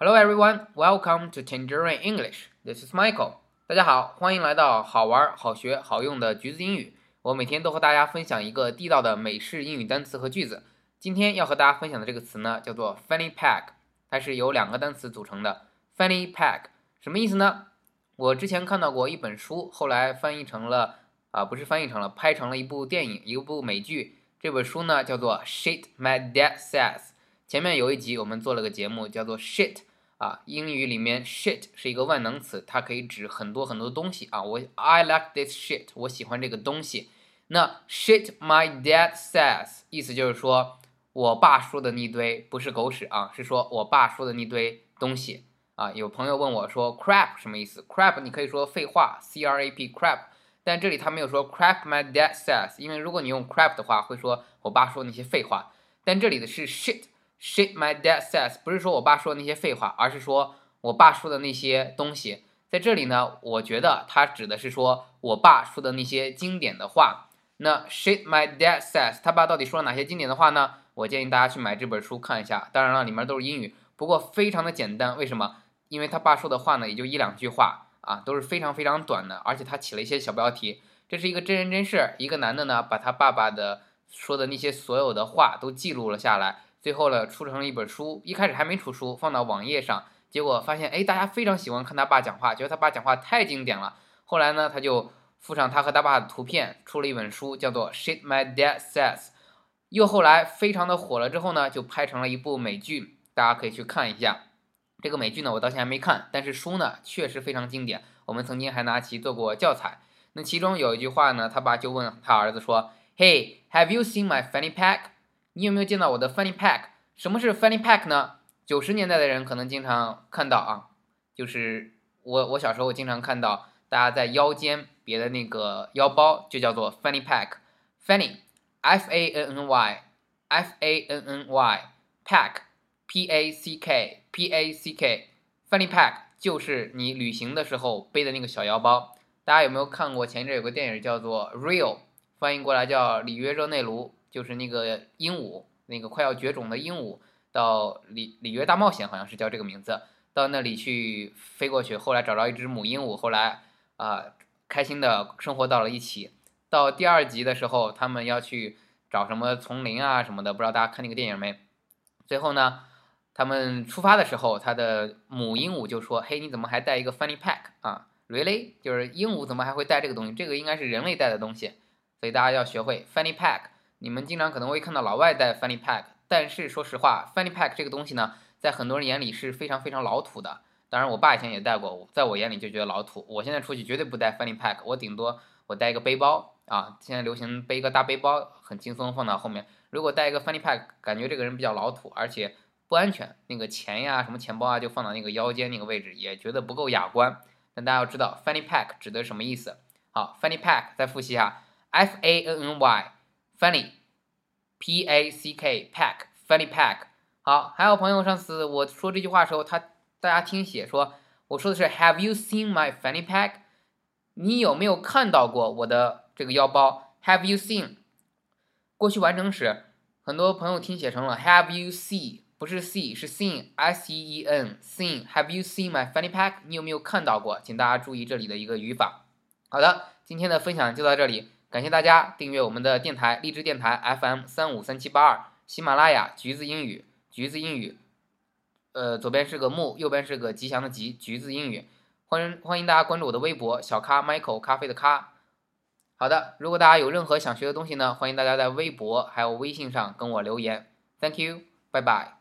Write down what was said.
Hello everyone, welcome to Tangerine English. This is Michael. 大家好，欢迎来到好玩、好学、好用的橘子英语。我每天都和大家分享一个地道的美式英语单词和句子。今天要和大家分享的这个词呢，叫做 Fanny Pack，它是由两个单词组成的。Fanny Pack 什么意思呢？我之前看到过一本书，后来翻译成了啊，不是翻译成了，拍成了一部电影，一部美剧。这本书呢叫做 Shit My Dad Says。前面有一集我们做了个节目，叫做 Shit。啊，英语里面 shit 是一个万能词，它可以指很多很多东西啊。我 I like this shit，我喜欢这个东西。那 shit my dad says，意思就是说我爸说的那堆不是狗屎啊，是说我爸说的那堆东西啊。有朋友问我说 crap 什么意思？crap 你可以说废话，c r a p crap，但这里他没有说 crap my dad says，因为如果你用 crap 的话，会说我爸说那些废话。但这里的是 shit。Shit, my dad says，不是说我爸说的那些废话，而是说我爸说的那些东西。在这里呢，我觉得他指的是说我爸说的那些经典的话。那 Shit, my dad says，他爸到底说了哪些经典的话呢？我建议大家去买这本书看一下。当然了，里面都是英语，不过非常的简单。为什么？因为他爸说的话呢，也就一两句话啊，都是非常非常短的，而且他起了一些小标题。这是一个真人真事，一个男的呢，把他爸爸的说的那些所有的话都记录了下来。最后呢，出成了一本书。一开始还没出书，放到网页上，结果发现，哎，大家非常喜欢看他爸讲话，觉得他爸讲话太经典了。后来呢，他就附上他和他爸的图片，出了一本书，叫做《Shit My Dad Says》。又后来非常的火了之后呢，就拍成了一部美剧，大家可以去看一下。这个美剧呢，我到现在还没看，但是书呢确实非常经典。我们曾经还拿其做过教材。那其中有一句话呢，他爸就问他儿子说：“Hey, have you seen my fanny pack？” 你有没有见到我的 funny pack？什么是 funny pack 呢？九十年代的人可能经常看到啊，就是我我小时候经常看到大家在腰间别的那个腰包就叫做 funny pack。fanny，f a n n y，f a n n y，pack，p a c k，p a c k，fanny pack 就是你旅行的时候背的那个小腰包。大家有没有看过前一阵有个电影叫做 Real，翻译过来叫里约热内卢。就是那个鹦鹉，那个快要绝种的鹦鹉，到里里约大冒险好像是叫这个名字，到那里去飞过去，后来找到一只母鹦鹉，后来啊开心的生活到了一起。到第二集的时候，他们要去找什么丛林啊什么的，不知道大家看那个电影没？最后呢，他们出发的时候，他的母鹦鹉就说：“嘿，你怎么还带一个 funny pack 啊？Really？就是鹦鹉怎么还会带这个东西？这个应该是人类带的东西，所以大家要学会 funny pack。”你们经常可能会看到老外带 fanny pack，但是说实话，fanny pack 这个东西呢，在很多人眼里是非常非常老土的。当然，我爸以前也带过，在我眼里就觉得老土。我现在出去绝对不带 fanny pack，我顶多我带一个背包啊，现在流行背一个大背包，很轻松放到后面。如果带一个 fanny pack，感觉这个人比较老土，而且不安全。那个钱呀，什么钱包啊，就放到那个腰间那个位置，也觉得不够雅观。但大家要知道，fanny pack 指的什么意思？好，fanny pack 再复习一下，f a n n y。Funny，P A C K，pack，funny pack。好，还有朋友上次我说这句话的时候，他大家听写说，我说的是 Have you seen my funny pack？你有没有看到过我的这个腰包？Have you seen？过去完成时，很多朋友听写成了 Have you seen？不是 see，是 seen，S E E N，seen。Have you seen my funny pack？你有没有看到过？请大家注意这里的一个语法。好的，今天的分享就到这里。感谢大家订阅我们的电台，荔枝电台 FM 三五三七八二，喜马拉雅橘子英语，橘子英语，呃，左边是个木，右边是个吉祥的吉，橘子英语，欢迎欢迎大家关注我的微博小咖 Michael 咖啡的咖。好的，如果大家有任何想学的东西呢，欢迎大家在微博还有微信上跟我留言。Thank you，拜拜。